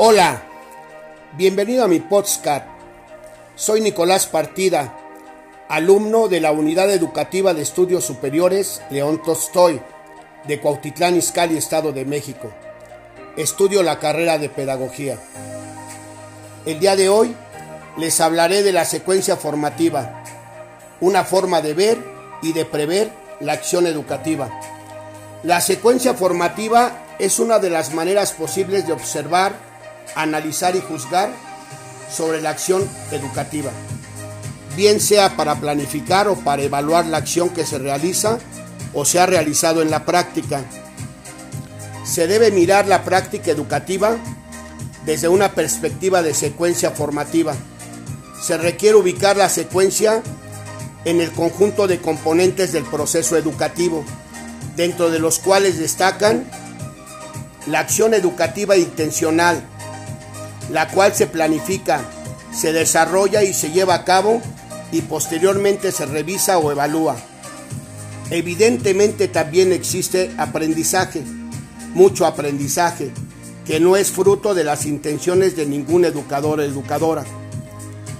Hola, bienvenido a mi podcast. Soy Nicolás Partida, alumno de la Unidad Educativa de Estudios Superiores León Tostoy, de Cuautitlán Izcalli, Estado de México. Estudio la carrera de Pedagogía. El día de hoy les hablaré de la secuencia formativa, una forma de ver y de prever la acción educativa. La secuencia formativa es una de las maneras posibles de observar, analizar y juzgar sobre la acción educativa, bien sea para planificar o para evaluar la acción que se realiza o se ha realizado en la práctica. Se debe mirar la práctica educativa desde una perspectiva de secuencia formativa. Se requiere ubicar la secuencia en el conjunto de componentes del proceso educativo, dentro de los cuales destacan la acción educativa intencional, la cual se planifica, se desarrolla y se lleva a cabo y posteriormente se revisa o evalúa. Evidentemente también existe aprendizaje, mucho aprendizaje, que no es fruto de las intenciones de ningún educador o educadora.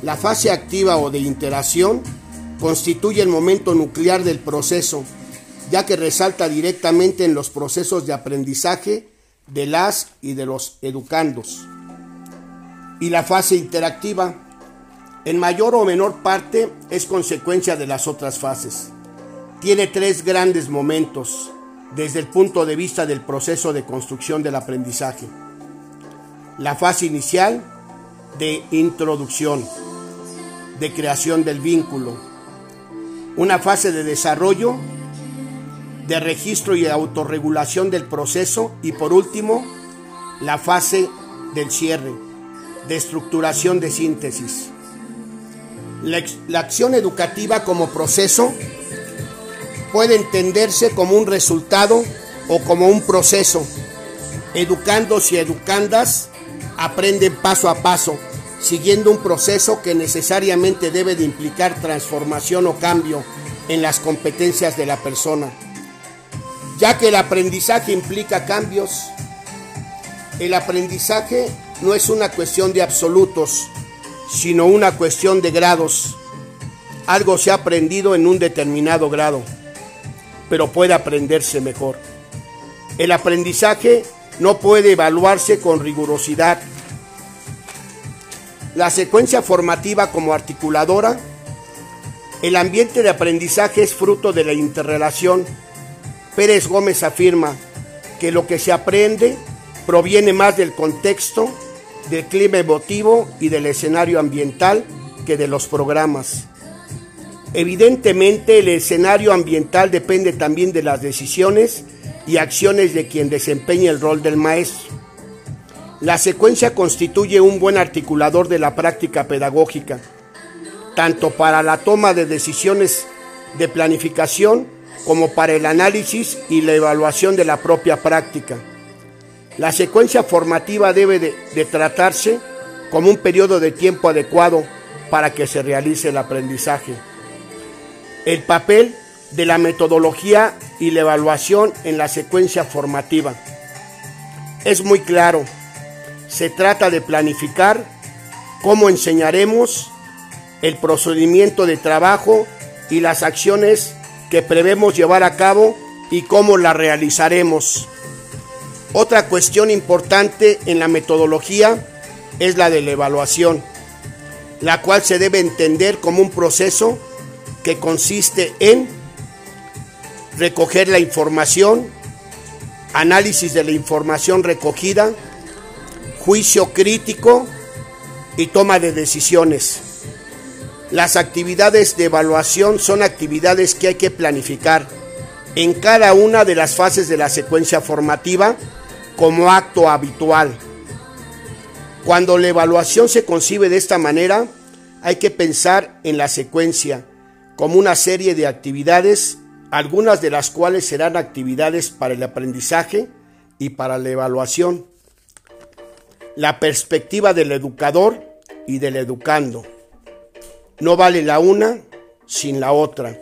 La fase activa o de interacción constituye el momento nuclear del proceso, ya que resalta directamente en los procesos de aprendizaje de las y de los educandos. Y la fase interactiva, en mayor o menor parte, es consecuencia de las otras fases. Tiene tres grandes momentos desde el punto de vista del proceso de construcción del aprendizaje. La fase inicial de introducción, de creación del vínculo, una fase de desarrollo, de registro y autorregulación del proceso y por último, la fase del cierre, de estructuración de síntesis. La, acción educativa como proceso puede entenderse como un resultado o como un proceso. Educandos y educandas aprenden paso a paso siguiendo un proceso que necesariamente debe de implicar transformación o cambio en las competencias de la persona. Ya que el aprendizaje implica cambios, el aprendizaje no es una cuestión de absolutos, sino una cuestión de grados. Algo se ha aprendido en un determinado grado, pero puede aprenderse mejor. El aprendizaje no puede evaluarse con rigurosidad la secuencia formativa como articuladora, el ambiente de aprendizaje es fruto de la interrelación. Pérez Gómez afirma que lo que se aprende proviene más del contexto, del clima emotivo y del escenario ambiental que de los programas. Evidentemente el escenario ambiental depende también de las decisiones y acciones de quien desempeña el rol del maestro. La secuencia constituye un buen articulador de la práctica pedagógica, tanto para la toma de decisiones de planificación como para el análisis y la evaluación de la propia práctica. La secuencia formativa debe de, tratarse como un periodo de tiempo adecuado para que se realice el aprendizaje. El papel de la metodología y la evaluación en la secuencia formativa. Es muy claro se trata de planificar cómo enseñaremos el procedimiento de trabajo y las acciones que prevemos llevar a cabo y cómo las realizaremos. Otra cuestión importante en la metodología es la de la evaluación, la cual se debe entender como un proceso que consiste en recoger la información, análisis de la información recogida, juicio crítico y toma de decisiones. Las actividades de evaluación son actividades que hay que planificar en cada una de las fases de la secuencia formativa como acto habitual. Cuando la evaluación se concibe de esta manera, hay que pensar en la secuencia como una serie de actividades, algunas de las cuales serán actividades para el aprendizaje y para la evaluación la perspectiva del educador y del educando. No vale la una sin la otra.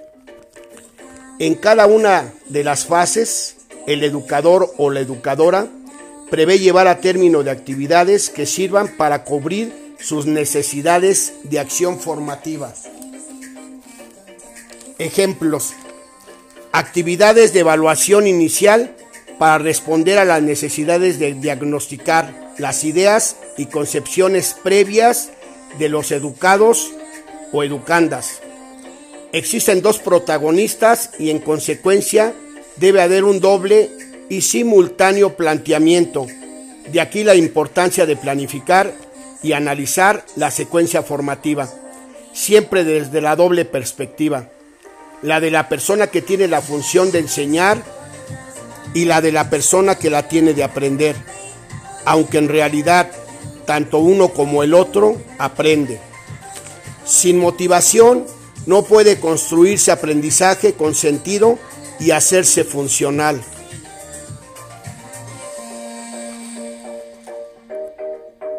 En cada una de las fases, el educador o la educadora prevé llevar a término de actividades que sirvan para cubrir sus necesidades de acción formativa. Ejemplos. Actividades de evaluación inicial para responder a las necesidades de diagnosticar las ideas y concepciones previas de los educados o educandas. Existen dos protagonistas y en consecuencia debe haber un doble y simultáneo planteamiento. De aquí la importancia de planificar y analizar la secuencia formativa, siempre desde la doble perspectiva, la de la persona que tiene la función de enseñar y la de la persona que la tiene de aprender, aunque en realidad tanto uno como el otro aprende. Sin motivación no puede construirse aprendizaje con sentido y hacerse funcional.